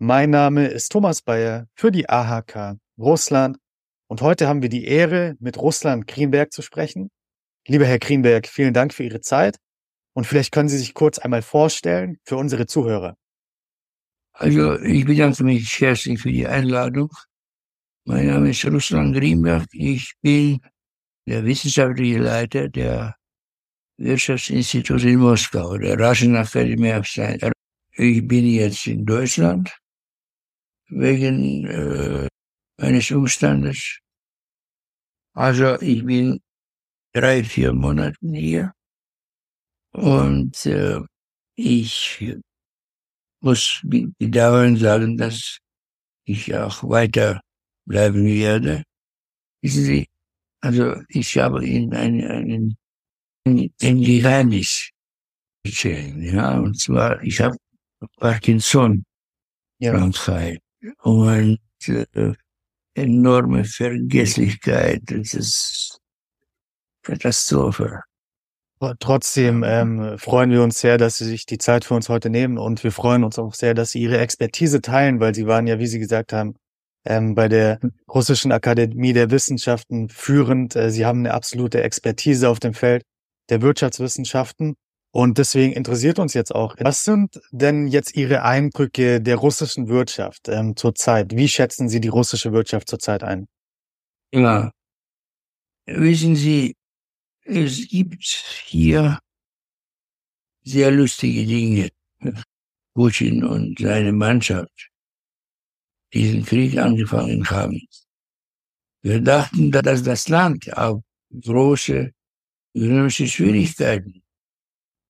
mein Name ist Thomas Bayer für die AHK Russland und heute haben wir die Ehre, mit Russland Krienberg zu sprechen. Lieber Herr Krienberg, vielen Dank für Ihre Zeit und vielleicht können Sie sich kurz einmal vorstellen für unsere Zuhörer. Also ich bedanke mich herzlich für die Einladung. Mein Name ist Russland Greenberg. Ich bin der wissenschaftliche Leiter der Wirtschaftsinstitute in Moskau, der Russian Academy of Science. Ich bin jetzt in Deutschland wegen äh, eines Umstandes. Also ich bin drei, vier Monate hier und äh, ich muss bedauern sagen, dass ich auch weiter bleiben werde. Wissen Sie, also ich habe Ihnen ein, ein, ein, ein Geheimnis erzählen, ja, und zwar, ich habe Parkinson Krankheit und äh, enorme Vergesslichkeit, das ist Katastrophe. Trotzdem ähm, freuen wir uns sehr, dass Sie sich die Zeit für uns heute nehmen und wir freuen uns auch sehr, dass Sie Ihre Expertise teilen, weil Sie waren ja, wie Sie gesagt haben, ähm, bei der Russischen Akademie der Wissenschaften führend. Äh, Sie haben eine absolute Expertise auf dem Feld der Wirtschaftswissenschaften. Und deswegen interessiert uns jetzt auch, was sind denn jetzt Ihre Eindrücke der russischen Wirtschaft ähm, zurzeit? Wie schätzen Sie die russische Wirtschaft zurzeit ein? Ja, wissen Sie, es gibt hier sehr lustige Dinge. Putin und seine Mannschaft diesen Krieg angefangen haben. Wir dachten, dass das Land auf große ökonomische Schwierigkeiten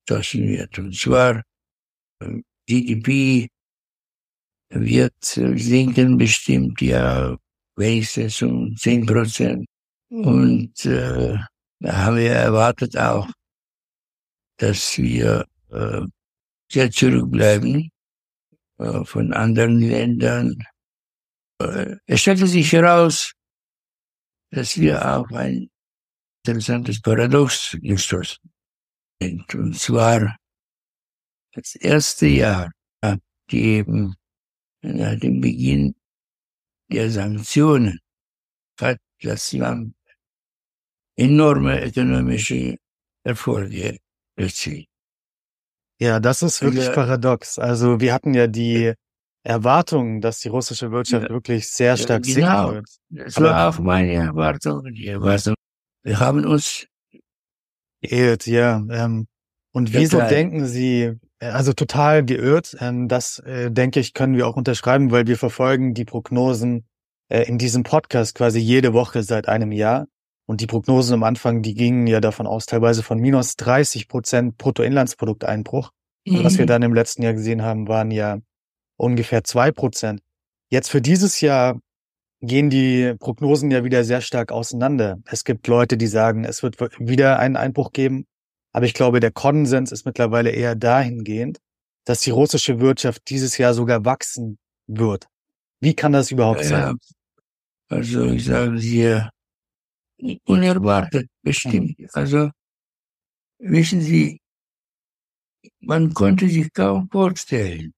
stoßen wird. Und zwar GDP wird sinken bestimmt ja wenigstens um 10 Prozent. Und äh, da haben wir erwartet auch, dass wir äh, sehr zurückbleiben äh, von anderen Ländern. Äh, es stellte sich heraus, dass wir auf ein interessantes Paradox gestoßen sind. Und zwar das erste Jahr eben nach dem Beginn der Sanktionen hat das Land enorme ökonomische Erfolge erzielt. Ja, das ist wirklich Ja. paradox. Also wir hatten ja die Erwartung, dass die russische Wirtschaft Ja. wirklich sehr stark genau. sinken wird. Das war auch meine Erwartung. Die Erwartung. Wir haben uns Geirrt, ja. Ähm, und wieso Total. denken Sie, äh, also total geirrt, ähm, das äh, denke ich, können wir auch unterschreiben, weil wir verfolgen die Prognosen äh, in diesem Podcast quasi jede Woche seit einem Jahr. Und die Prognosen am Anfang, die gingen ja davon aus, teilweise von minus 30 Prozent Bruttoinlandsprodukteinbruch. Und was wir dann im letzten Jahr gesehen haben, waren ja ungefähr zwei Prozent. Jetzt für dieses Jahr gehen die Prognosen ja wieder sehr stark auseinander. Es gibt Leute, die sagen, es wird wieder einen Einbruch geben. Aber ich glaube, der Konsens ist mittlerweile eher dahingehend, dass die russische Wirtschaft dieses Jahr sogar wachsen wird. Wie kann das überhaupt Ja, sein? also ich sage dir, unerwartet bestimmt. Also wissen Sie, man konnte sich kaum vorstellen,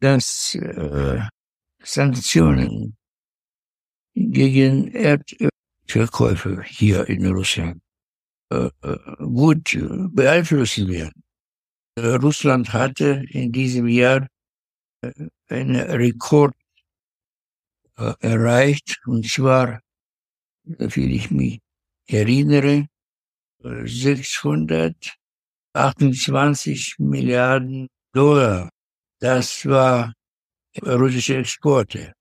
dass äh, Sanktionen gegen Erdölverkäufe hier in Russland äh, äh, gut äh, beeinflussen werden. Äh, Russland hatte in diesem Jahr einen Rekord äh, erreicht, und zwar, wie ich mich erinnere, äh, 628 Milliarden Dollar. Das war russische Exporte.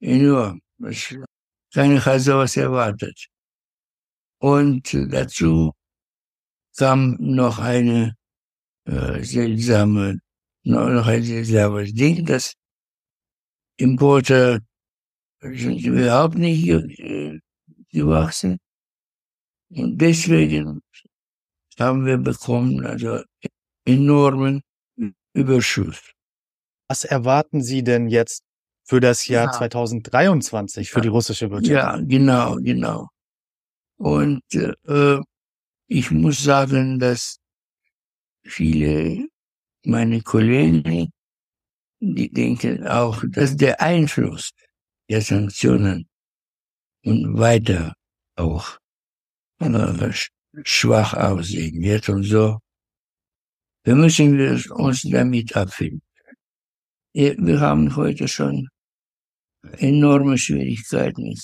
Enorm. Das- Keiner hat sowas erwartet. Und dazu kam noch eine äh, seltsame, noch ein seltsames Ding, dass Importe sind überhaupt nicht äh, gewachsen. Und deswegen haben wir bekommen also enormen Überschuss. Was erwarten Sie denn jetzt für das Jahr Ja. 2023 für Ja. die russische Wirtschaft? Ja, genau, genau. Und äh, ich muss sagen, dass viele meine Kollegen, die denken auch, dass der Einfluss der Sanktionen und weiter auch äh, sch- schwach aussehen wird und so. Wir müssen uns damit abfinden. Wir haben heute schon enorme Schwierigkeiten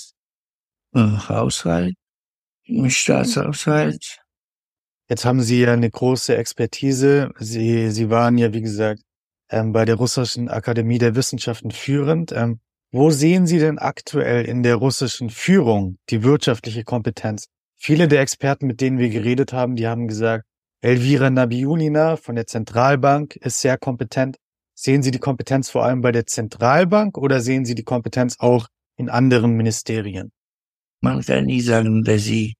im Haushalt, Staatshaushalt. Jetzt haben Sie ja eine große Expertise. Sie, Sie waren ja, wie gesagt, ähm, bei der Russischen Akademie der Wissenschaften führend. Ähm, wo sehen Sie denn aktuell in der russischen Führung die wirtschaftliche Kompetenz? Viele der Experten, mit denen wir geredet haben, die haben gesagt, Elvira Nabiulina von der Zentralbank ist sehr kompetent. Sehen Sie die Kompetenz vor allem bei der Zentralbank oder sehen Sie die Kompetenz auch in anderen Ministerien? Man kann nicht sagen, dass sie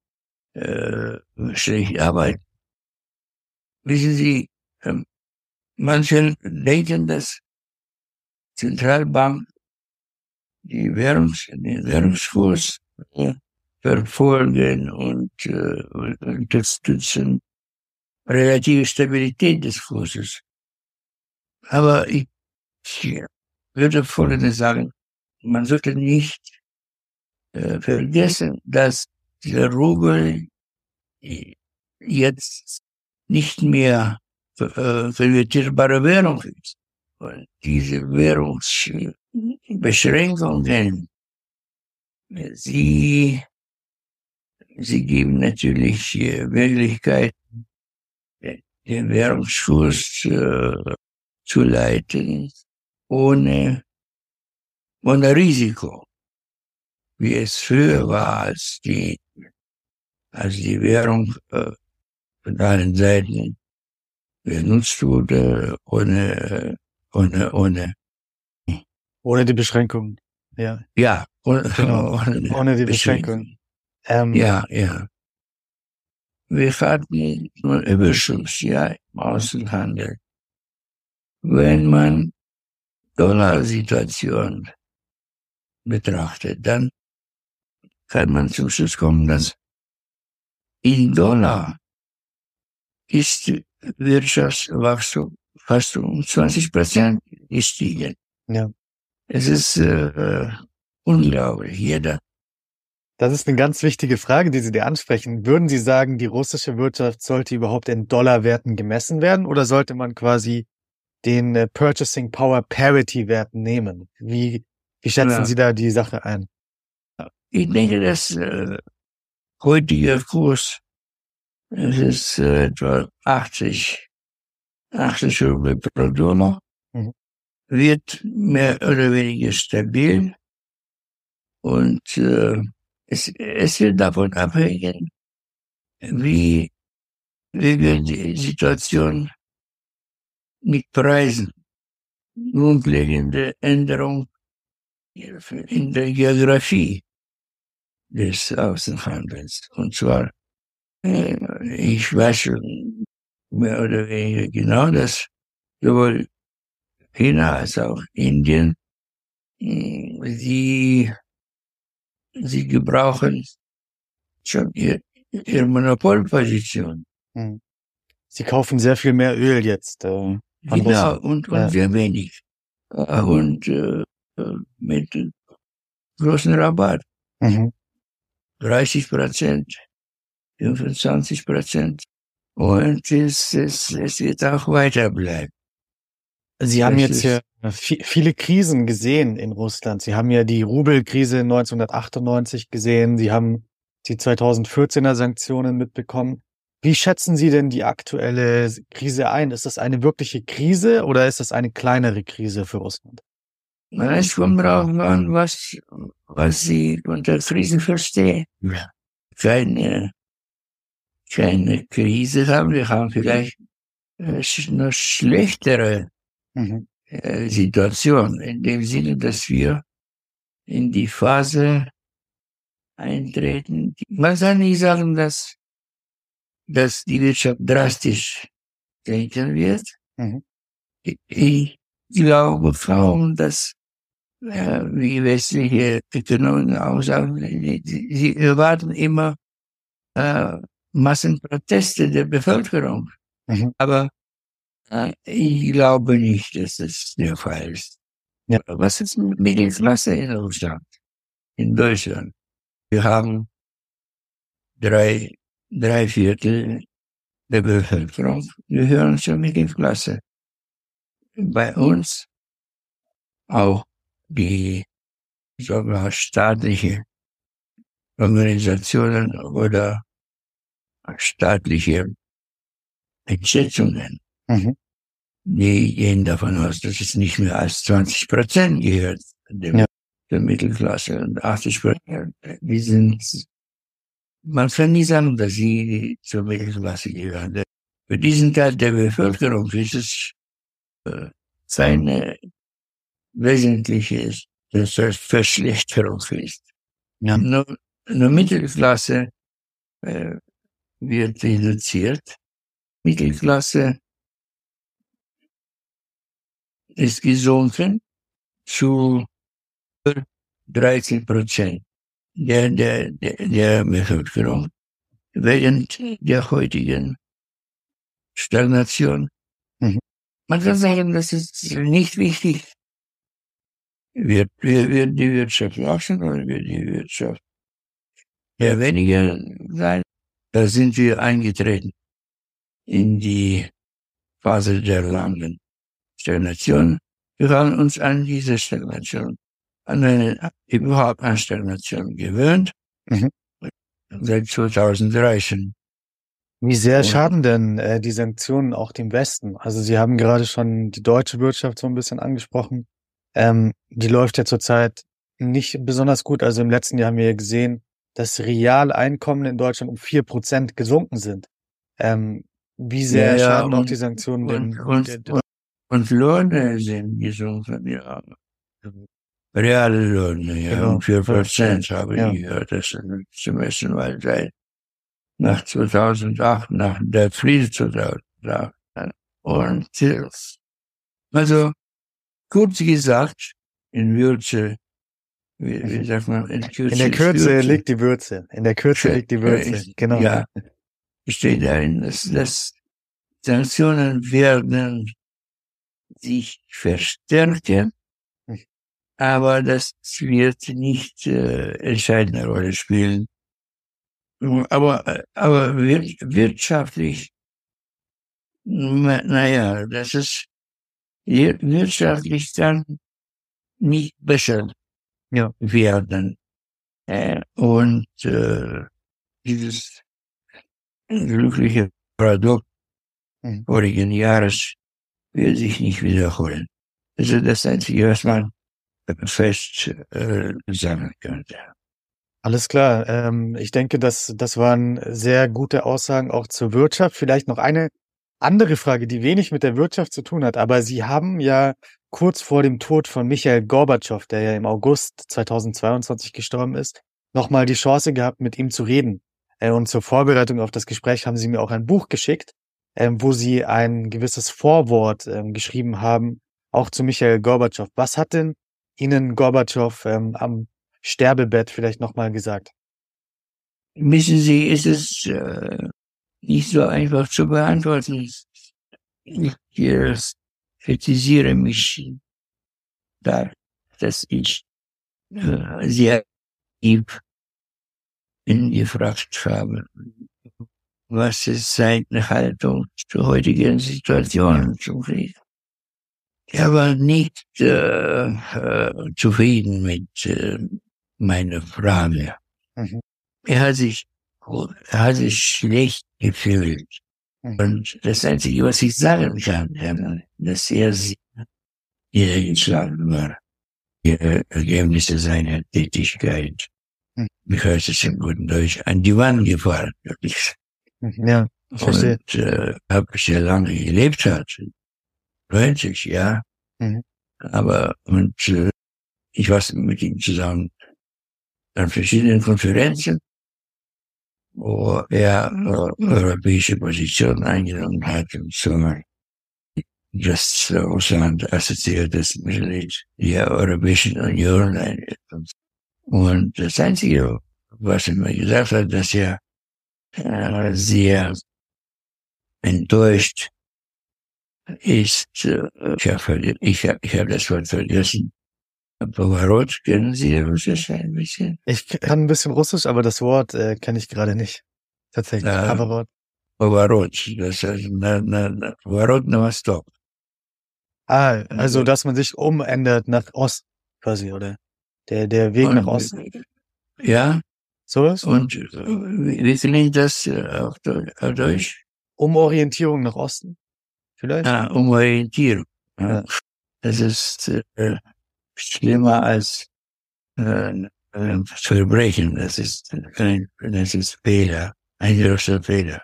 äh, schlecht arbeiten. Wissen Sie, ähm, manche denken, dass Zentralbank die Währungs, den Währungskurs äh, verfolgen und äh, unterstützen relative Stabilität des Kurses. Aber ich, ich würde Folgendes sagen, man sollte nicht äh, vergessen, dass der Rubel äh, jetzt nicht mehr äh, konvertierbare Währung ist. Und diese Währungsbeschränkungen, äh, sie, sie geben natürlich äh, Möglichkeiten, den Währungskurs äh, zu leiten, ohne, ohne Risiko wie es früher war, als die, als die Währung äh, von allen Seiten benutzt wurde, ohne, ohne, ohne, Ohne die Beschränkungen. Ja, ja, ohne, Genau, ohne, ohne die Beschränkung. Beschränkungen. Ähm, Ja, ja. Wir hatten nur Überschuss, ja, im Außenhandel. Wenn man Dollarsituation betrachtet, dann kann man zum Schluss kommen, dass in Dollar ist Wirtschaftswachstum fast um 20 Prozent gestiegen. Ja. Es ist äh, unglaublich. Jeder Das ist eine ganz wichtige Frage, die Sie dir ansprechen. Würden Sie sagen, die russische Wirtschaft sollte überhaupt in Dollarwerten gemessen werden oder sollte man quasi den äh, Purchasing Power Parity Wert nehmen? Wie, wie schätzen Ja. Sie da die Sache ein? Ich denke, dass äh, heutiger Kurs, es ist äh, etwa 80, 80 Rubel pro Dollar, Mhm. wird mehr oder weniger stabil und äh, es, es wird davon abhängen, wie, wie wird die Situation mit Preisen, grundlegende Änderung in der Geografie des Außenhandels. Und zwar, äh, ich weiß schon mehr oder weniger genau, dass sowohl China als auch Indien, mh, sie, sie gebrauchen schon ihr, ihre Monopolposition. Hm. Sie kaufen sehr viel mehr Öl jetzt. Äh, Genau, Russland. und, und Ja. sehr wenig. Äh, Und äh, äh, mit großen Rabatt. Mhm. 30 Prozent, 25 Prozent. Und es, es, es wird auch weiter bleiben. Sie haben Das jetzt hier vi- viele Krisen gesehen in Russland. Sie haben ja die Rubelkrise 1998 gesehen. Sie haben die 2014er Sanktionen mitbekommen. Wie schätzen Sie denn die aktuelle Krise ein? Ist das eine wirkliche Krise oder ist das eine kleinere Krise für Russland? Es kommt darauf an, was, was Sie unter Krise verstehen. Keine, keine Krise haben. Wir haben vielleicht äh, noch schlechtere Mhm. äh, Situation, in dem Sinne, dass wir in die Phase eintreten. Man kann nicht sagen, dass, dass die Wirtschaft drastisch sinken wird. Mhm. Ich glaube kaum, dass äh, wie westliche Ökonomen auch sagen, sie erwarten immer äh, Massenproteste der Bevölkerung. Mhm. Aber äh, ich glaube nicht, dass das der Fall ist. Ja. Was ist mit Mittelklasse in Russland, in Deutschland? Wir haben drei, drei Viertel der Bevölkerung gehören zur Mittelklasse. Bei uns auch die sogar staatliche Organisationen oder staatliche Entschätzungen, Mhm. die gehen davon aus, dass es nicht mehr als 20 Prozent gehört dem, Ja. der Mittelklasse und 80 Prozent, die sind, man kann nie sagen, dass sie zur Mittelklasse gehören. Für diesen Teil der Bevölkerung ist es äh, keine wesentliche Verschlechterung ist. Ja. Nur, nur Mittelklasse äh, wird reduziert. Mittelklasse ist gesunken zu 13 Prozent der, der, der, der Bevölkerung. Während der heutigen Stagnation. Mhm. Man kann sagen, das ist nicht wichtig. Wird, wird, die Wirtschaft wachsen oder wird die Wirtschaft eher weniger sein? Da sind wir eingetreten in die Phase der langen Stagnation. Wir haben uns an diese Stagnation, an eine, überhaupt an Stagnation gewöhnt. Mhm. Seit 2013. Wie sehr schaden denn äh, die Sanktionen auch dem Westen? Also Sie haben gerade schon die deutsche Wirtschaft so ein bisschen angesprochen. Ähm, die läuft ja zurzeit nicht besonders gut. Also im letzten Jahr haben wir ja gesehen, dass Realeinkommen in Deutschland um vier Prozent gesunken sind. Ähm, wie sehr Ja, ja, schaden auch und- die Sanktionen Und, dem, und, und, und Löhne sind gesunken, ja. Reale Löhne, ja, Genau. um 4 Prozent habe ich gehört, das zum ersten Mal seit nach 2008, nach der Krise 2008. Und, äh, also, kurz gesagt, in Würze, wie, wie sagt man, in Kürze. in der Kürze Würze. liegt die Würze. In der Kürze liegt die Würze. Ist- Genau. Ja, steht darin, dass, dass Sanktionen werden sich verstärken, Mhm. Aber das wird nicht äh, entscheidende Rolle spielen. Aber, aber wir, wirtschaftlich, naja, das ist wir- wirtschaftlich kann nicht besser Ja. werden. Äh, und äh, dieses glückliche Produkt Mhm. vorigen Jahres wird sich nicht wiederholen. Das ist das Einzige, was man fest äh, sagen könnte. Alles klar. Ähm, ich denke, das, das waren sehr gute Aussagen auch zur Wirtschaft. Vielleicht noch eine andere Frage, die wenig mit der Wirtschaft zu tun hat. Aber Sie haben ja kurz vor dem Tod von Michael Gorbatschow, der ja im August 2022 gestorben ist, nochmal die Chance gehabt, mit ihm zu reden. Äh, und zur Vorbereitung auf das Gespräch haben Sie mir auch ein Buch geschickt, ähm, wo Sie ein gewisses Vorwort ähm, geschrieben haben, auch zu Michael Gorbatschow. Was hat denn Ihnen Gorbatschow ähm, am Sterbebett vielleicht nochmal gesagt? Wissen Sie, ist es äh, nicht so einfach zu beantworten. Ich äh, kritisiere mich da, dass ich äh, sehr tief gefragt habe, was ist seine Haltung zur heutigen Situation zum Krieg. Er war nicht äh, äh, zufrieden mit äh, meiner Frage. Mhm. Er hat sich, er hat sich schlecht gefühlt. Mhm. Und das Einzige, was ich sagen kann, Herr, dass er sehr niedergeschlagen war. Die Ergebnisse seiner Tätigkeit, Mhm. wie heißt es im guten Deutsch, an die Wand gefahren. Mhm, Ja, ich verstehe. Und äh, habe sehr lange gelebt hat. 90, ja. Mhm. Aber und äh, ich war mit ihm zusammen an verschiedenen Konferenzen, wo er äh, europäische Positionen eingenommen hat und so das Russland assoziiert das mit der Europäischen Union. Und das Einzige, was er mir gesagt hat, dass er äh, sehr enttäuscht ist, äh, ich habe ich hab, ich hab das Wort vergessen, Pоворot, kennen Sie Russisch ein bisschen? Ich kann ein bisschen Russisch, aber das Wort äh, kenne ich gerade nicht. Tatsächlich. Ja. Pоворot. Pоворot, das heißt, na, na, na, Pоворot на восток. Ah, also Also- dass man sich umändert nach Osten quasi, oder? Der, der Weg nach Osten. Ja, Sowas? und äh, wie, wie klingt das äh, auf, Deu- auf Deutsch? Umorientierung nach Osten? Vielleicht? Ah, Umorientierung. Ja. Ja. Das ist äh, schlimmer als äh, äh, Verbrechen. Das ist, ein, das ist Fehler, ein großer Fehler.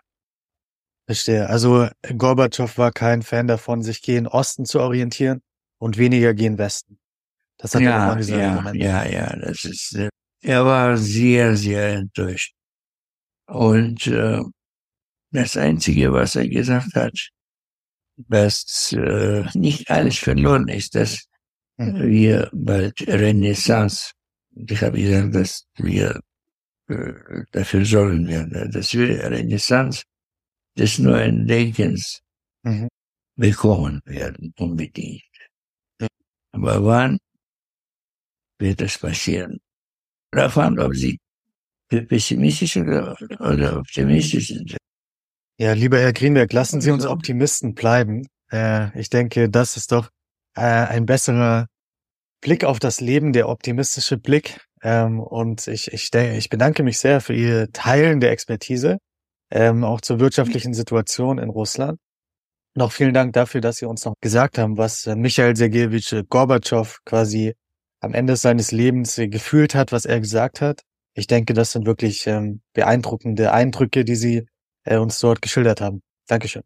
Verstehe. Also Gorbatschow war kein Fan davon, sich gegen Osten zu orientieren und weniger gegen Westen. Das hat er auch Ja, mal gesagt. ja, Moment. ja, ja, das ist, äh, er war sehr, sehr enttäuscht. Und äh, das Einzige, was er gesagt hat, dass äh, nicht alles verloren ist, dass Mhm. wir bald Renaissance, ich habe gesagt, dass wir äh, dafür sorgen werden, dass wir Renaissance des neuen Denkens Mhm. bekommen werden, unbedingt. Aber wann wird das passieren? Davon, ob sie pessimistisch oder, oder optimistisch sind. Ja, lieber Herr Greenberg, lassen Sie uns Optimisten bleiben. Äh, ich denke, das ist doch äh, ein besserer Blick auf das Leben, der optimistische Blick. Ähm, und ich, ich, denke, ich bedanke mich sehr für Ihr Teilen der Expertise, ähm, auch zur wirtschaftlichen Situation in Russland. Auch vielen Dank dafür, dass Sie uns noch gesagt haben, was äh, Michael Sergejewitsch Gorbatschow quasi am Ende seines Lebens äh, gefühlt hat, was er gesagt hat. Ich denke, das sind wirklich ähm, beeindruckende Eindrücke, die Sie äh, uns dort geschildert haben. Dankeschön.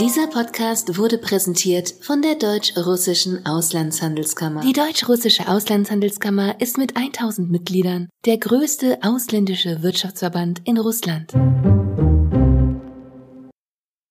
Dieser Podcast wurde präsentiert von der Deutsch-Russischen Auslandshandelskammer. Die Deutsch-Russische Auslandshandelskammer ist mit 1000 Mitgliedern der größte ausländische Wirtschaftsverband in Russland.